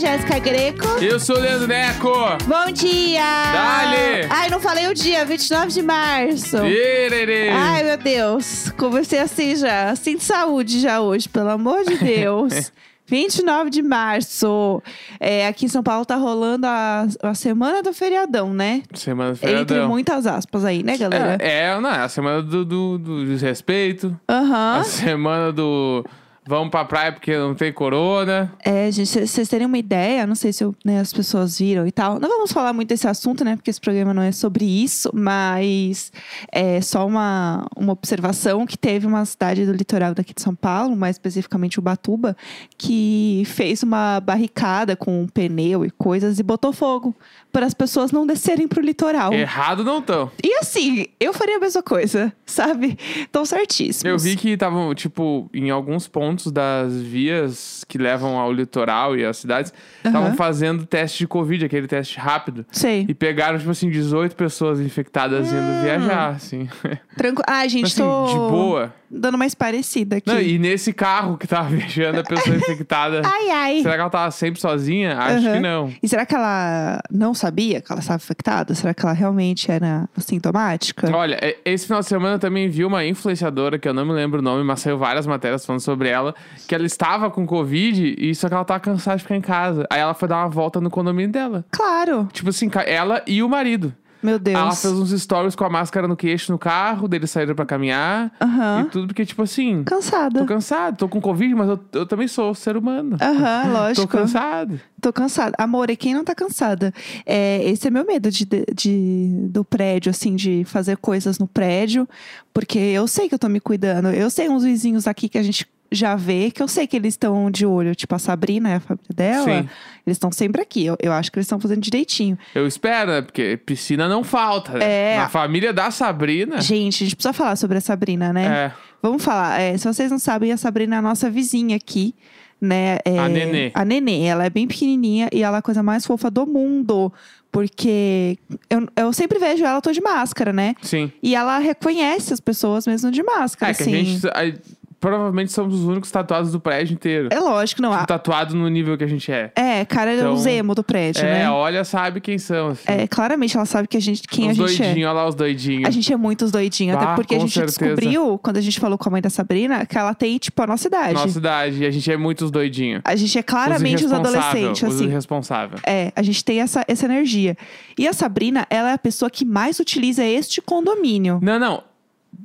Jéssica Greco. Eu sou o Leandro Neco. Bom dia! Dale! Ai, não falei o dia, 29 de março. Irerê. Ai, meu Deus. Comecei assim já, assim de saúde já hoje, pelo amor de Deus. 29 de março. É, aqui em São Paulo tá rolando a, a semana do feriadão, né? Semana do Entre feriadão. muitas aspas aí, né, galera? É, é, não, é a semana do, do, do desrespeito. Aham. A semana do vamos pra praia porque não tem corona. É, gente, cê- vocês terem uma ideia, não sei se eu- né, as pessoas viram e tal. Não vamos falar muito desse assunto, né? Porque esse programa não é sobre isso, mas é só uma, uma observação que teve uma cidade do litoral daqui de São Paulo, mais especificamente Ubatuba, que fez uma barricada com um pneu e coisas e botou fogo para as pessoas não descerem pro litoral. Errado não tão. E assim, eu faria a mesma coisa, sabe? Tão certíssimos. Eu vi que estavam, tipo, em alguns pontos das vias que levam ao litoral e às cidades, estavam Aham. fazendo teste de Covid, aquele teste rápido. Sei. E pegaram, tipo assim, 18 pessoas infectadas Hum. indo viajar, assim. Tranquilo. Ah, gente, assim, tô de boa. dando mais parecida aqui. Não, e nesse carro que tava viajando, a pessoa infectada. Ai, ai. Será que ela tava sempre sozinha? Acho Aham. que não. E será que ela não sabia que ela estava infectada? Será que ela realmente era sintomática? Olha, esse final de semana eu também vi uma influenciadora, que eu não me lembro o nome, mas saiu várias matérias falando sobre ela, que ela estava com Covid e só que ela tava cansada de ficar em casa. Aí ela foi dar uma volta no condomínio dela. Claro. Tipo assim, ela e o marido. Meu Deus. Ela fez uns stories com a máscara no queixo no carro, deles saíram pra caminhar. Aham. E tudo porque, tipo assim, Cansada. tô cansado, tô com Covid, mas eu, eu também sou ser humano. Aham, Tô lógico. cansado. Tô cansada. Amor, e quem não tá cansada? É, esse é meu medo de, de- do prédio, assim, de fazer coisas no prédio. Porque eu sei que eu tô me cuidando. Eu sei uns vizinhos aqui que a gente já vê, que eu sei que eles estão de olho. Tipo, a Sabrina e a família dela. Sim. Eles estão sempre aqui. Eu, eu acho que eles estão fazendo direitinho. Eu espero, né? Porque piscina não falta, né? É. Na família da Sabrina. Gente, a gente precisa falar sobre a Sabrina, né? É. Vamos falar. é, se vocês não sabem, a Sabrina é a nossa vizinha aqui, né? É, A Nenê. A Nenê. Ela é bem pequenininha e ela é a coisa mais fofa do mundo. Porque eu, eu sempre vejo ela toda de máscara, né? Sim. E ela reconhece as pessoas mesmo de máscara, É que assim. a gente. a- provavelmente somos os únicos tatuados do prédio inteiro. É lógico, não. Tipo, a- tatuado no nível que a gente é. É, cara, é Então, o Zemo do prédio, É, né? olha, sabe quem são. Assim. É, claramente ela sabe que a gente, quem os a gente é. doidinhos, olha lá os doidinhos. A gente é muito os doidinhos. Ah, até porque a gente certeza. descobriu, quando a gente falou com a mãe da Sabrina, que ela tem, tipo, a nossa idade. Nossa idade. E a gente é muito os doidinhos. A gente é claramente os, adolescentes, Os assim. irresponsáveis. É, a gente tem essa, essa energia. E a Sabrina, ela é a pessoa que mais utiliza este condomínio. Não, não.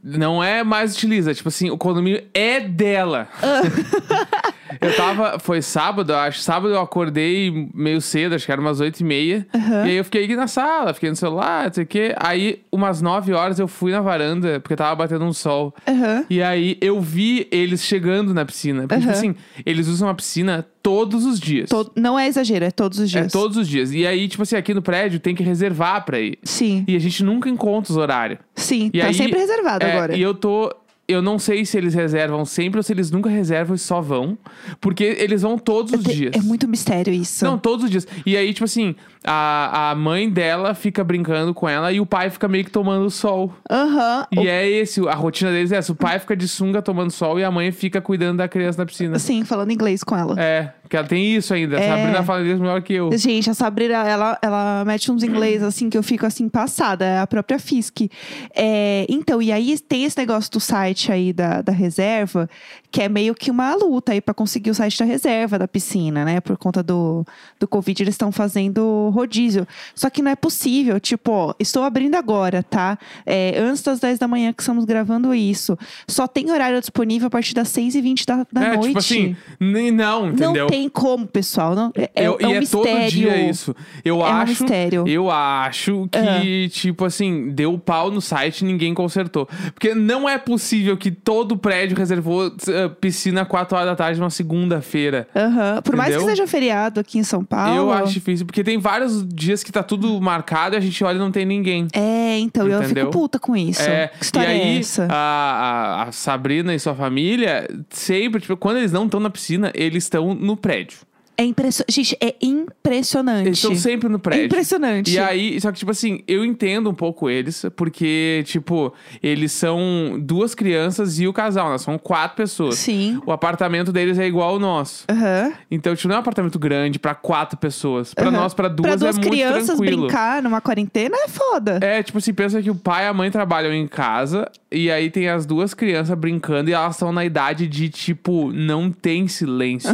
Não é mais utiliza. Tipo assim, o condomínio é dela. eu tava. Foi sábado, eu acho. Sábado eu acordei meio cedo, acho que era umas oito e meia. Aham. E aí eu fiquei aqui na sala, fiquei no celular, não sei o quê. Aí, umas nove horas, eu fui na varanda, porque tava batendo um sol. Aham. E aí eu vi eles chegando na piscina. Porque, tipo Aham. assim, eles usam a piscina todos os dias. To- Não é exagero, é todos os É dias. todos os dias. E aí, tipo assim, aqui no prédio tem que reservar pra ir. Sim, E a gente nunca encontra os horários. sim. E tá aí, sempre reservado é, agora. E eu tô. Eu não sei se eles reservam sempre ou se eles nunca reservam e só vão. Porque eles vão todos os Te- dias. É muito mistério isso. Não, todos os dias. E aí, tipo assim, a, a mãe dela fica brincando com ela e o pai fica meio que tomando sol. Aham. E é esse, a rotina deles é essa. O pai fica de sunga tomando sol e a mãe fica cuidando da criança na piscina. Sim, falando inglês com ela. É, porque ela tem isso ainda. A É. Sabrina fala inglês melhor que eu. Gente, a Sabrina, ela, ela mete uns inglês assim que eu fico assim passada, é a própria Fisk. É, então, e aí tem esse negócio do site aí da, da reserva, que é meio que uma luta aí pra conseguir o site da reserva da piscina, né? Por conta do, do Covid, eles estão fazendo rodízio. Só que não é possível, tipo, ó, estou abrindo agora, tá? É, antes das 10 da manhã que estamos gravando isso. Só tem horário disponível a partir das 6h20 da, da é, noite. tipo assim, nem não, entendeu? Não tem como, pessoal. Não, é, é Eu- é um e é mistério. todo dia isso. Eu É um acho. mistério. Ah. Eu acho que, tipo assim, deu pau no site e ninguém consertou. Porque não é possível que todo prédio reservou eh, piscina 4 horas da tarde numa segunda-feira. Aham. Por mais que seja feriado aqui em São Paulo. Eu acho difícil, porque tem vários dias que tá tudo marcado e a gente olha e não tem ninguém. É, então eu Entendeu? fico puta com isso. É, que história e aí, é essa? A, a, a Sabrina e sua família, sempre, tipo, quando eles não estão na piscina, eles estão no prédio. É impressionante. Gente, é impressionante. Eles estão sempre no É prédio. impressionante. E aí, só que, tipo assim, eu entendo um pouco eles, porque, tipo, eles são duas crianças e o casal, né? São quatro pessoas. Sim. O apartamento deles é igual ao nosso. Aham. Então, tipo, não é um apartamento grande pra quatro pessoas. Pra Aham. nós, pra duas, Pra duas é muito crianças tranquilo. brincar numa quarentena é foda. É, tipo assim, pensa que o pai e a mãe trabalham em casa e aí tem as duas crianças brincando e elas estão na idade de, tipo, não tem silêncio.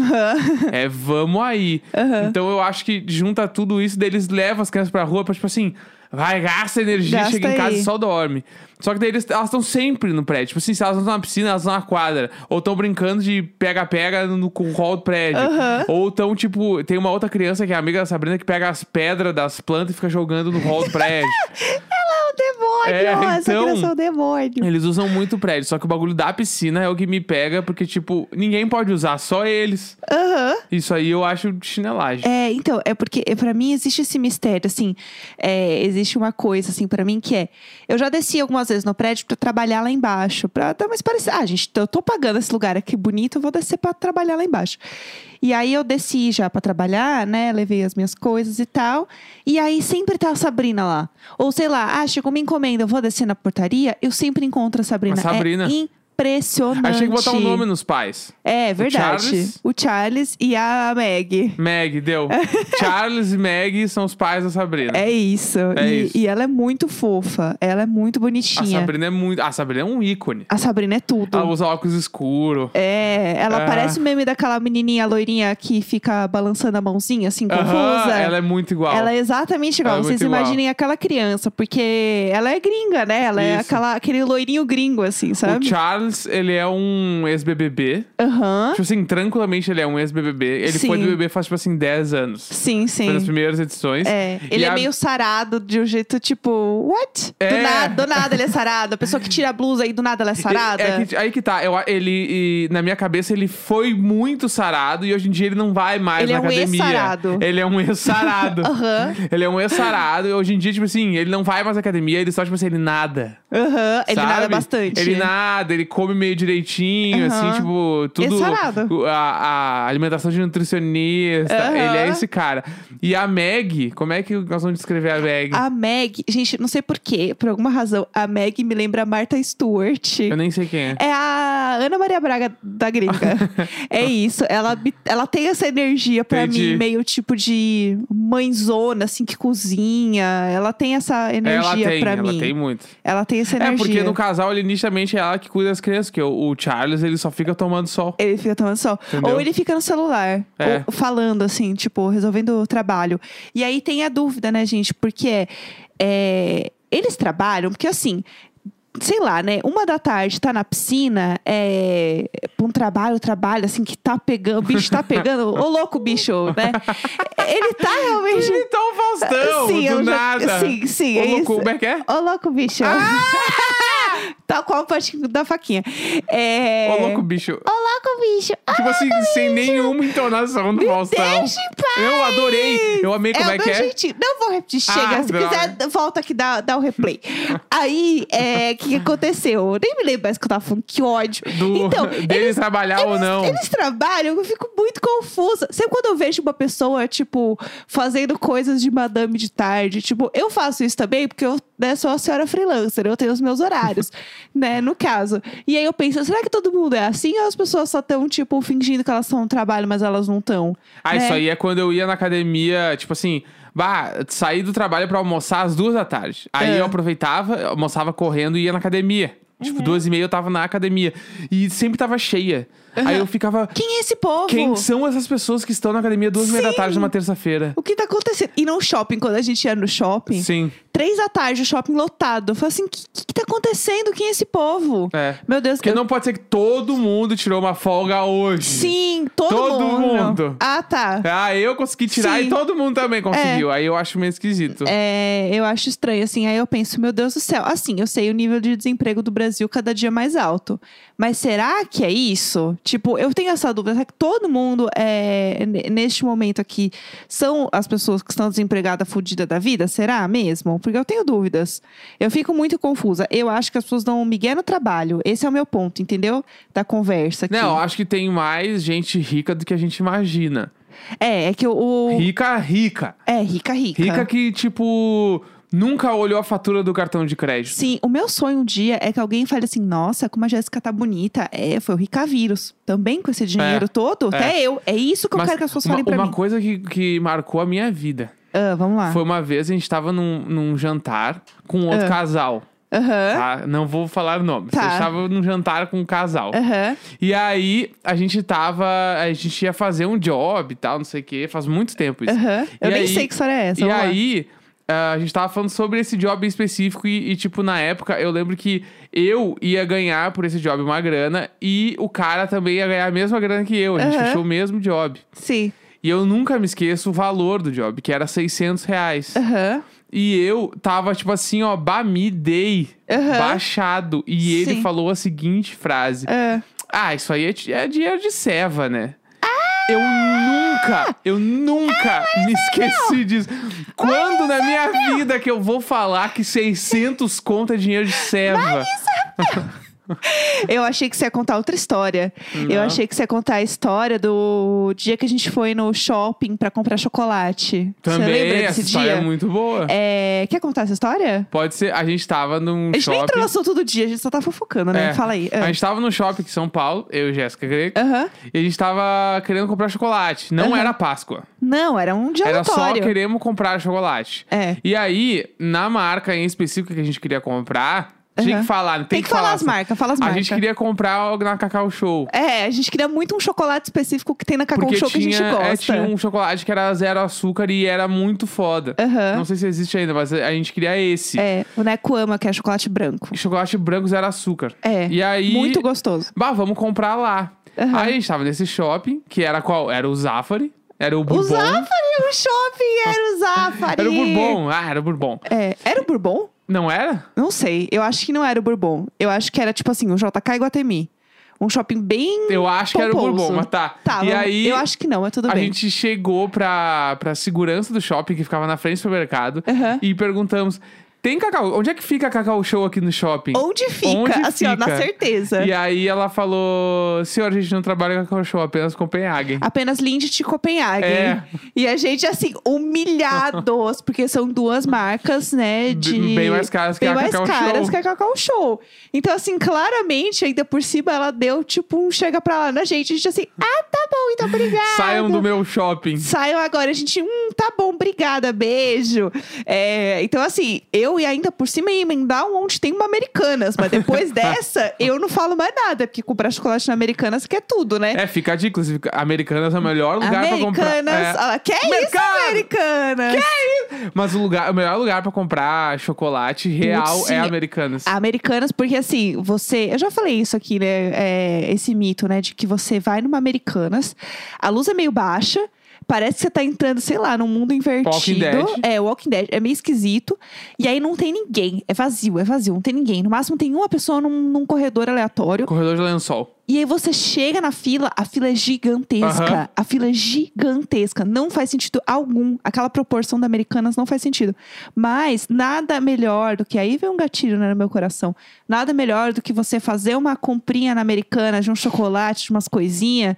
É, vamos aí. Então eu acho que junta tudo isso, deles levam as crianças pra rua pra, tipo assim, vai, gasta energia, Gasta chega em casa aí. e só dorme. Só que daí eles, elas estão sempre no prédio. Tipo assim, se elas não estão na piscina, elas estão na quadra. Ou estão brincando de pega-pega no hall do prédio. Aham. Ou estão, tipo, tem uma outra criança que é amiga da Sabrina que pega as pedras das plantas e fica jogando no hall do prédio. É o demônio! É, Essa então- criança é o demônio. Eles usam muito prédio, só que o bagulho da piscina é o que me pega, porque, tipo, ninguém pode usar, só eles. Aham. Isso aí eu acho chinelagem. É, então, é porque é, para mim existe esse mistério, assim, é, existe uma coisa, assim, pra mim que é, eu já desci algumas vezes no prédio pra trabalhar lá embaixo, pra dar mais parecer, ah, gente, eu tô pagando esse lugar aqui bonito, eu vou descer pra trabalhar lá embaixo. E aí eu desci já pra trabalhar, né, levei as minhas coisas e tal, e aí sempre tá a Sabrina lá. Ou sei lá, ah, chegou uma encomenda, eu vou descer na portaria, eu sempre encontro a Sabrina. A Sabrina. É impressionante. Achei que botar um nome nos pais. É, verdade. Charles? O Charles e a Meg. Meg, deu. Charles e Meg são os pais da Sabrina. É isso. É e, isso. e ela é muito fofa. Ela é muito a bonitinha. Sabrina é muito. A Sabrina é um ícone. A Sabrina é tudo. Ela usa óculos escuros. É, ela É. parece o meme daquela menininha loirinha que fica balançando a mãozinha, assim, confusa. ela é muito igual. Ela é exatamente igual. Ela é Vocês igual. imaginem aquela criança, porque ela é gringa, né? Ela é Isso. aquela, aquele loirinho gringo, assim, O sabe? Charles, ele é um ex-BBB. Aham. Tipo assim, tranquilamente ele é um ex-BBB. Ele Sim. foi do BBB faz, tipo assim, 10 anos. Sim, Foi nas sim. primeiras edições. É, ele E é a- meio sarado de um jeito tipo, what? Do, É. nada, do nada ele é sarado. A pessoa que tira a blusa e do nada ela é sarada. É que- aí que tá. Eu, ele, e, na minha cabeça, ele foi muito sarado e hoje em dia ele não vai mais Ele na é um academia. ex-sarado. Ele é um ex-sarado. Aham. Ele é um ex-sarado e hoje em dia, tipo assim, ele não vai mais na academia, ele só, tipo assim, ele nada. Aham, ele sabe? nada bastante. Ele nada, ele come meio direitinho, Aham. assim, tipo, tudo. O- A, a alimentação de nutricionista. Aham. Ele é esse cara. E a Meg, como é que nós vamos descrever a Meg? A Meg, gente, não sei porquê, por alguma razão, a Meg me lembra a Martha Stewart. Eu nem sei quem é. É a Ana Maria Braga da gringa. é isso. Ela, me- ela tem essa energia pra Entendi. mim, meio tipo de mãezona, assim, que cozinha. Ela tem essa energia ela tem, pra ela mim. tem muito. Ela tem essa É, energia. porque no casal, ele nitidamente é ela que cuida das crianças, que o, o Charles, ele só fica tomando sol. Ele fica tomando sol. Entendeu? Ou ele fica no celular. É. Falando, assim, tipo, resolvendo o trabalho. E aí tem a dúvida, né, gente? Porque é, eles trabalham, porque assim. Sei lá, né? Uma da tarde tá na piscina, é. pra um trabalho, trabalho, assim, que tá pegando, o bicho tá pegando. Ô, louco, bicho, né? Ele tá realmente. Então, Faustão, Sim, do eu já- nada. sim, sim, Ô, é louco, isso. como é que é? Ô, louco, bicho. Tal qual o patinho da faquinha. É... Ô, louco, bicho. Ô, louco, bicho. Tipo assim, sem nenhuma entonação do Faustão. deixa em paz. Eu adorei. Eu amei como é é, que é. Não vou repetir, Ah, chega. Se droga. quiser, volta aqui, dá, dá o replay. Aí, é, o que, que aconteceu? Eu nem me lembro mais que eu tava falando, que ódio. Do, então, eles, trabalhar ou eles- não. Eles trabalham, eu fico muito confusa. Sempre quando eu vejo uma pessoa, tipo, fazendo coisas de madame de tarde, tipo, eu faço isso também, porque eu né, sou a senhora freelancer, eu tenho os meus horários, né, no caso. E aí eu penso, será que todo mundo é assim ou as pessoas só estão, tipo, fingindo que elas estão no trabalho, mas elas não estão? Ah, né? isso aí é quando eu ia na academia, tipo assim, bah, saí do trabalho pra almoçar às duas da tarde. Aí É. eu aproveitava, almoçava correndo e ia na academia. Tipo, Uhum. duas e meia eu tava na academia. E sempre tava cheia. Aí eu ficava. Quem é esse povo? Quem são essas pessoas que estão na academia duas e meia da tarde numa terça-feira? O que tá acontecendo? E no shopping, quando a gente ia no shopping, Sim. três da tarde, o shopping lotado. Eu falei assim: o que, que, que tá acontecendo? Quem é esse povo? É. Meu Deus, Porque eu- não pode ser que todo mundo tirou uma folga hoje. Sim, todo, Todo mundo. Ah, tá. Ah, eu consegui tirar Sim. e todo mundo também conseguiu. Aí eu acho meio esquisito. É, eu acho estranho, assim. Aí eu penso, meu Deus do céu. Assim, eu sei o nível de desemprego do Brasil cada dia mais alto. Mas será que é isso? Tipo, eu tenho essa dúvida. Será que todo mundo, é, neste momento aqui, são as pessoas que estão desempregadas, fudidas da vida? Será mesmo? Porque eu tenho dúvidas. Eu fico muito confusa. Eu acho que as pessoas dão um migué no trabalho. Esse é o meu ponto, entendeu? Da conversa aqui. Não, eu acho que tem mais gente rica do que a gente imagina. É, é que o- Rica, rica. É, rica, rica. Rica que, tipo, nunca olhou a fatura do cartão de crédito. Sim, o meu sonho um dia é que alguém fale assim: nossa, como a Jéssica tá bonita. É, foi o Rica Vírus. Também com esse dinheiro todo, é. até eu. É isso que eu Mas quero que as pessoas uma, falem pra uma mim. coisa que, que marcou a minha vida Ah, vamos lá. foi uma vez a gente tava num, num jantar com outro Ah. casal. Aham. Tá? Não vou falar nomes. Tá. A gente tava num jantar com um casal. Aham. E aí, a gente tava. A gente ia fazer um job e tal, não sei o quê. Faz muito tempo isso. Aham. Eu E nem aí- sei que história é essa. E vamos lá. Ah, a gente tava falando sobre esse job em específico e, e, tipo, na época, eu lembro que eu ia ganhar por esse job uma grana e o cara também ia ganhar a mesma grana que eu. A gente Aham. fechou o mesmo job. Sim. E eu nunca me esqueço o valor do job, que era 600 reais. Aham. E eu tava, tipo assim, ó, bamidei, Aham. baixado. E ele Sim. falou a seguinte frase: Ah. Ah, isso aí é, é dinheiro de ceva, né? Eu nunca, eu nunca me esqueci disso. Quando na minha vida que eu vou falar que 600 conto é dinheiro de ceva? Eu achei que você ia contar outra história. Eu Não. achei que você ia contar a história do dia que a gente foi no shopping pra comprar chocolate. você Também, lembra essa desse história dia? é muito boa. É, Quer contar essa história? Pode ser, a gente tava num A gente nem shopping. entrou no assunto do dia, a gente só tá fofocando, né? É. Fala aí. A Ah. gente tava no shopping em São Paulo, eu e Jéssica Greco. Aham. E a gente tava querendo comprar chocolate. Não era Páscoa. Não, era um dia Era só queremos comprar chocolate. É. E aí, na marca em específico que a gente queria comprar, tinha que falar. Tem, Tem que falar as marcas, fala as A marcas. gente queria comprar algo na Cacau Show. É, a gente queria muito um chocolate específico que tem na Cacau Porque Show que a tinha, gente gosta. é, tinha um chocolate que era zero açúcar e era muito foda. Aham. Não sei se existe ainda, mas a gente queria esse. É, o Neco ama, que é chocolate branco. Chocolate branco zero açúcar. É. E aí. Muito gostoso. Bah, vamos comprar lá. Aham. Aí a gente tava nesse shopping, que era qual? Era o Zafari. Era o O Bourbon. Zafari, o shopping era o Zafari. Era o Bourbon. Ah, era o Bourbon. É, era o Bourbon? Não era? Não sei. Eu acho que não era o Bourbon. Eu acho que era tipo assim, o JK Iguatemi. Um shopping bem. Eu acho que era o pomposo. Bourbon, mas tá. Tá, e aí. eu acho que não, mas tudo a bem. gente chegou pra, pra segurança do shopping, que ficava na frente do supermercado, Aham. e perguntamos: tem Cacau? Onde é que fica a Cacau Show aqui no shopping? Onde fica? Onde assim, ó, na fica? certeza. E aí ela falou: senhor, a gente não trabalha com Cacau Show, apenas Copenhagen. Apenas Lindt de Copenhagen. É. E a gente, assim, humilhados, porque são duas marcas, né? De... Bem mais caras que bem a mais Cacau caras Show. que a Cacau Show. Então, assim, claramente, ainda por cima, ela deu, tipo, um chega pra lá na gente. A gente, assim, ah, tá bom, então obrigada. Saiam do meu shopping. Saiam agora. A gente, hum, tá bom, obrigada, beijo. É, então, assim, eu e ainda por cima ia emendar onde tem uma Americanas. Mas depois dessa, eu não falo mais nada, porque comprar chocolate na Americanas quer tudo, né? É, fica a dica. inclusive, Americanas é o melhor lugar pra comprar. Americanas. É. Ah, que isso, Mercado! Americanas? Mas o, lugar, o melhor lugar pra comprar chocolate real sim. é Americanas. Americanas, porque assim, você. Eu já falei isso aqui, né? É, esse mito, né? De que você vai numa Americanas, a luz é meio baixa. Parece que você tá entrando, sei lá, num mundo invertido. Walking Dead. É, Walking Dead. É meio esquisito. E aí não tem ninguém. É vazio, é vazio. Não tem ninguém. No máximo tem uma pessoa num, num corredor aleatório. Corredor de lençol. E aí você chega na fila, a fila é gigantesca. Aham. A fila é gigantesca. Não faz sentido algum. Aquela proporção da Americanas não faz sentido. Mas nada melhor do que. Aí vem um gatilho né, no meu coração. Nada melhor do que você fazer uma comprinha na Americanas de um chocolate, de umas coisinhas,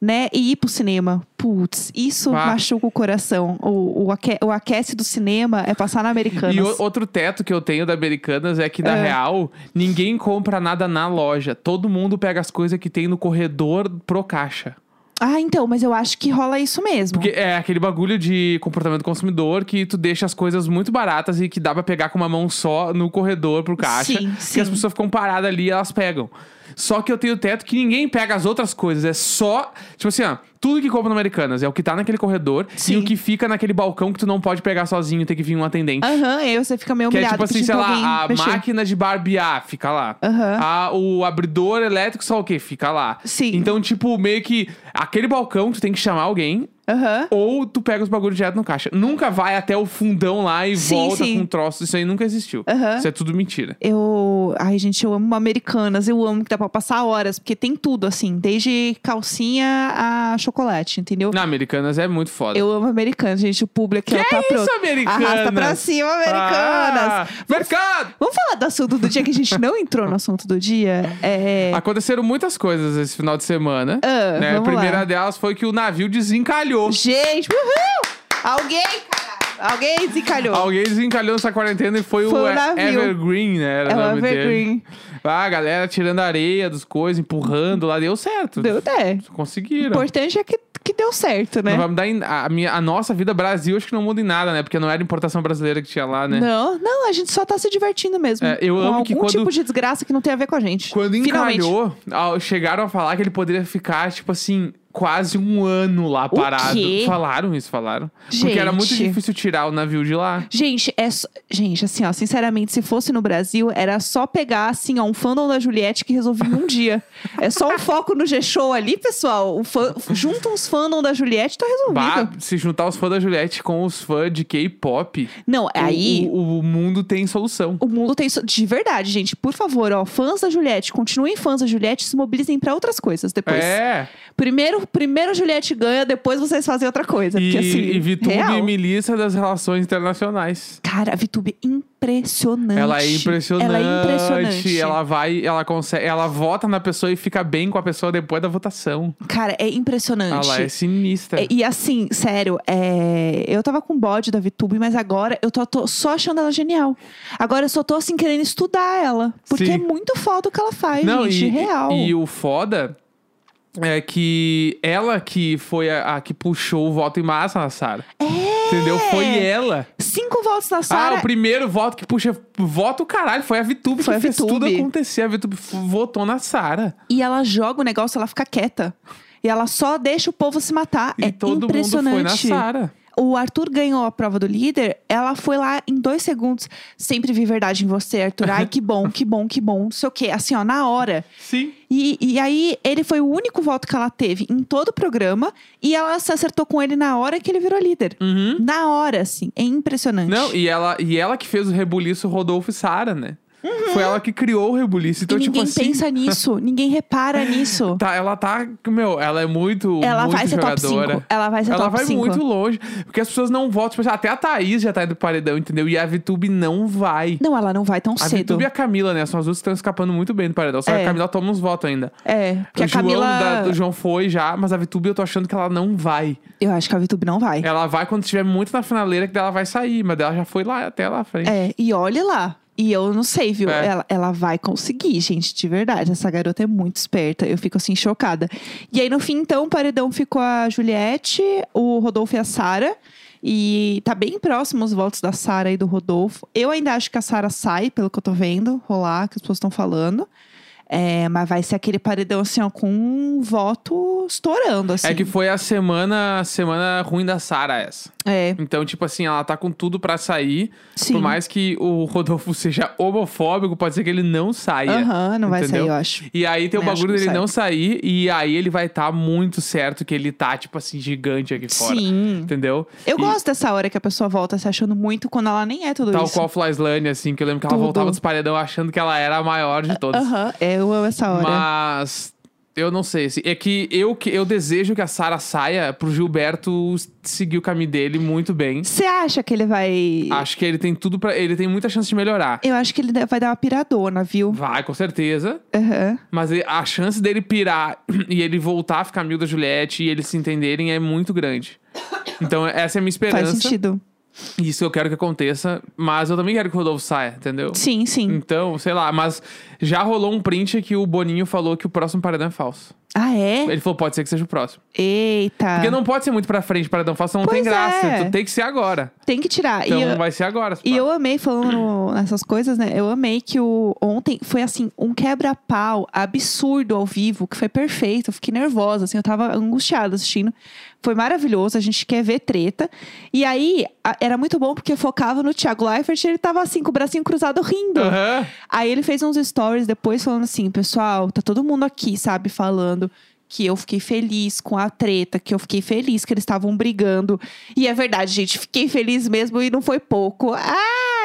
né? E ir pro cinema. Putz, isso machuca o coração. O, o, aque- o aquece do cinema é passar na Americanas. E o- outro teto que eu tenho da Americanas é que, na É. real, ninguém compra nada na loja. Todo mundo pega as coisas que tem no corredor pro caixa. Ah, então, mas eu acho que rola isso mesmo. Porque é aquele bagulho de comportamento do consumidor que tu deixa as coisas muito baratas e que dá pra pegar com uma mão só no corredor pro caixa. Sim, Que sim. as pessoas ficam paradas ali e elas pegam. Só que eu tenho teto que ninguém pega as outras coisas. É só. Tipo assim, ó. Tudo que compra no Americanas é o que tá naquele corredor e Sim. o que fica naquele balcão que tu não pode pegar sozinho, tem que vir um atendente. Aham, aí você fica meio Que é humilhado. tipo assim, sei lá, a mexer. máquina de barbear fica lá. Aham. A- o abridor elétrico, só o quê? Fica lá. Sim. Então, tipo, meio que aquele balcão tu tem que chamar alguém. Aham. Ou tu pega os bagulhos direto no caixa. Nunca vai até o fundão lá e Sim, volta sim. com um troço. Isso aí nunca existiu. Aham. Isso é tudo mentira. Eu. Ai, gente, eu amo Americanas. Eu amo que dá pra passar horas, porque tem tudo, assim, desde calcinha a chocolate, entendeu? Na Americanas é muito foda. Eu amo Americanas, gente. O público aqui, ó, tá isso, pronto. Americanas? Arrasta pra cima, Americanas. Ah, mercado! Vamos falar do assunto do dia que a gente não entrou no assunto do dia? É. Aconteceram muitas coisas esse final de semana. Ah, né? A primeira lá. delas foi que o navio desencalhou. Desencalhou. Gente, uhul! Alguém, caralho. Alguém desencalhou. Alguém desencalhou nessa quarentena e foi, Foi o o. Evergreen, né? Era É o o nome dele. Evergreen. Ah, a galera tirando areia dos coisas, empurrando lá, deu certo. Deu até. Conseguiram. importante é que, que deu certo, né? Não em, a, minha, a nossa vida Brasil, acho que não muda em nada, né? Porque não era importação brasileira que tinha lá, né? Não, não, a gente só tá se divertindo mesmo. É, eu amo que quando- tipo de desgraça que não tem a ver com a gente. Quando encalhou, chegaram a falar que ele poderia ficar, tipo assim, quase um ano lá parado. quê? Falaram isso, falaram. Porque era muito Gente. difícil tirar o navio de lá. Gente, é só- gente, assim, ó, sinceramente, se fosse no Brasil, era só pegar, assim, ó, um fandom da Juliette que resolvia em um dia. É só um foco no G-Show ali, pessoal. O fã, junta uns fandom da Juliette, tá resolvido. Bah, se juntar os fãs da Juliette com os fãs de K-pop, Não, o- aí. o, o mundo tem solução. O mundo tem. De verdade, gente, por favor, ó, fãs da Juliette, continuem fãs da Juliette, se mobilizem pra outras coisas depois. É, Primeiro, primeiro a Juliette ganha, depois vocês fazem outra coisa. e, porque assim. e Vitube real. milícia das relações internacionais. Cara, a Vitube é impressionante. Ela é impressionante. Ela é impressionante. Ela vai, ela consegue, ela vota na pessoa e fica bem com a pessoa depois da votação. Cara, é impressionante. Ela é sinistra. É, E assim, sério, é, eu tava com bode da VTube, mas agora eu tô, tô só achando ela genial. Agora eu só tô assim querendo estudar ela. Porque Sim. é muito foda o que ela faz, Não, gente. e, real. e o foda é que ela que foi a, a que puxou o voto em massa na Sara. É! Entendeu? Foi ela. Cinco votos na Ah, Sara. o primeiro voto que puxa voto, caralho, foi a Vitube Foi que a fez Vitube. tudo acontecer. A Vitube votou na Sara. E ela joga o negócio, ela fica quieta. E ela só deixa o povo se matar. E é todo mundo impressionante. foi na Sara. O Arthur ganhou a prova do líder, ela foi lá em dois segundos. Sempre vi verdade em você, Arthur. Ai, que bom, que bom, que bom. Não sei o quê. Assim, ó, na hora. Sim. E, e aí, ele foi o único voto que ela teve em todo o programa. E ela se acertou com ele na hora que ele virou líder. Uhum. Na hora, assim. É impressionante. Não, e ela, e ela que fez o rebuliço Rodolfo e Sara, né? Foi ela que criou o rebuliço. Então, Uhum. e tipo ninguém assim. pensa nisso. ninguém repara nisso. Tá, ela tá. Meu, ela é muito. ela muito vai ser top jogadora. 5. Ela vai ser Ela top vai 5. muito longe. Porque as pessoas não votam. Tipo, Até a Thaís já tá indo pro paredão, entendeu? E a Vitube não vai. Não, ela não vai tão A cedo. Vitube e a Camila, né? São as duas que estão escapando muito bem do paredão. Só que É. a Camila toma uns votos ainda. É, porque o a João Camila. da- do João foi já, mas a Vitube eu tô achando que ela não vai. Eu acho que a VTube não vai. Ela vai quando estiver muito na finaleira, que dela vai sair. Mas dela já foi lá até lá à frente. É, e olhe lá. E eu não sei, viu? É. Ela, ela vai conseguir, gente, de verdade. Essa garota é muito esperta. Eu fico assim, chocada. E aí, no fim, então, o paredão ficou a Juliette, o Rodolfo e a Sara. E tá bem próximo os votos da Sara e do Rodolfo. Eu ainda acho que a Sara sai, pelo que eu tô vendo, rolar, que as pessoas estão falando. É, mas vai ser aquele paredão assim, ó, com um voto estourando, assim. É que foi a semana, semana ruim da Sara essa. É, Então, tipo assim, ela tá com tudo pra sair. sim. Por mais que o Rodolfo seja homofóbico, pode ser que ele não saia. Aham, não vai entendeu? sair, eu acho. E aí tem o bagulho dele não não sair, e aí ele vai estar muito certo que ele tá, tipo assim, gigante aqui fora. Sim. Entendeu? Eu E gosto dessa hora que a pessoa volta se achando muito quando ela nem é tudo Tal isso. qual Flyslane, assim, que eu lembro que ela Tudo. voltava dos paredão achando que ela era a maior de todas. Aham, é, eu amo essa hora. Mas eu não sei. assim, É que eu, eu desejo que a Sara saia pro Gilberto seguir o caminho dele muito bem. Você acha que ele vai. Acho que ele tem tudo para Ele tem muita chance de melhorar. Eu acho que ele vai dar uma piradona, viu? Vai, com certeza. Aham. Mas a chance dele pirar e ele voltar a ficar amigo da Juliette e eles se entenderem é muito grande. Então, essa é a minha esperança. Faz sentido. Isso eu quero que aconteça. Mas eu também quero que o Rodolfo saia, entendeu? Sim, sim. Então, sei lá, mas já rolou um print que o Boninho falou que o próximo paredão é falso. Ah, é? Ele falou, pode ser que seja o próximo. Eita. Porque não pode ser muito pra frente paredão falso, não tem Pois graça. é. Tu tem que ser agora. Tem que tirar. Então e eu, vai ser agora. e eu amei falando nessas coisas, né? Eu amei que o ontem foi assim, um quebra-pau absurdo ao vivo, que foi perfeito. Eu fiquei nervosa, assim, eu tava angustiada assistindo. Foi maravilhoso, a gente quer ver treta. E aí, a- era muito bom porque focava no Thiago Leifert, ele tava assim, com o bracinho cruzado rindo. Aham. Aí ele fez uns stories depois falando assim, pessoal, tá todo mundo aqui, sabe, falando que eu fiquei feliz com a treta, que eu fiquei feliz que eles estavam brigando. E é verdade, gente, fiquei feliz mesmo e não foi pouco.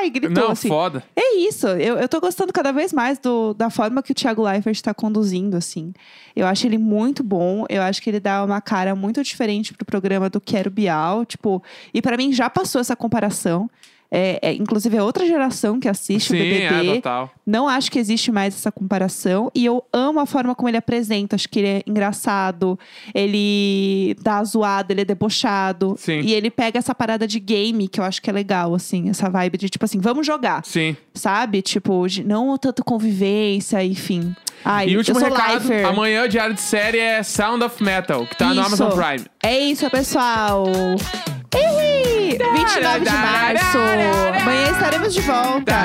Ai, gritou Não, assim. foda. É isso, eu, eu tô gostando cada vez mais do, da forma que o Thiago Leifert tá conduzindo, assim. Eu acho ele muito bom, eu acho que ele dá uma cara muito diferente pro programa do Quero Bial, tipo... E pra mim já passou essa comparação. É, é, inclusive, é outra geração que assiste Sim, o BBB. é, total. Não acho que existe mais essa comparação. E eu amo a forma como ele apresenta. Acho que ele é engraçado. Ele dá zoada, ele é debochado. Sim. E ele pega essa parada de game, que eu acho que é legal, assim. Essa vibe de, tipo assim, vamos jogar. Sim. Sabe? Tipo, não tanto convivência, enfim. Ai, E último recado, lifer. amanhã o diário de série é Sound of Metal, que tá no Isso. Amazon Prime. É isso, pessoal. Ih, 29 de março. Amanhã estaremos de volta.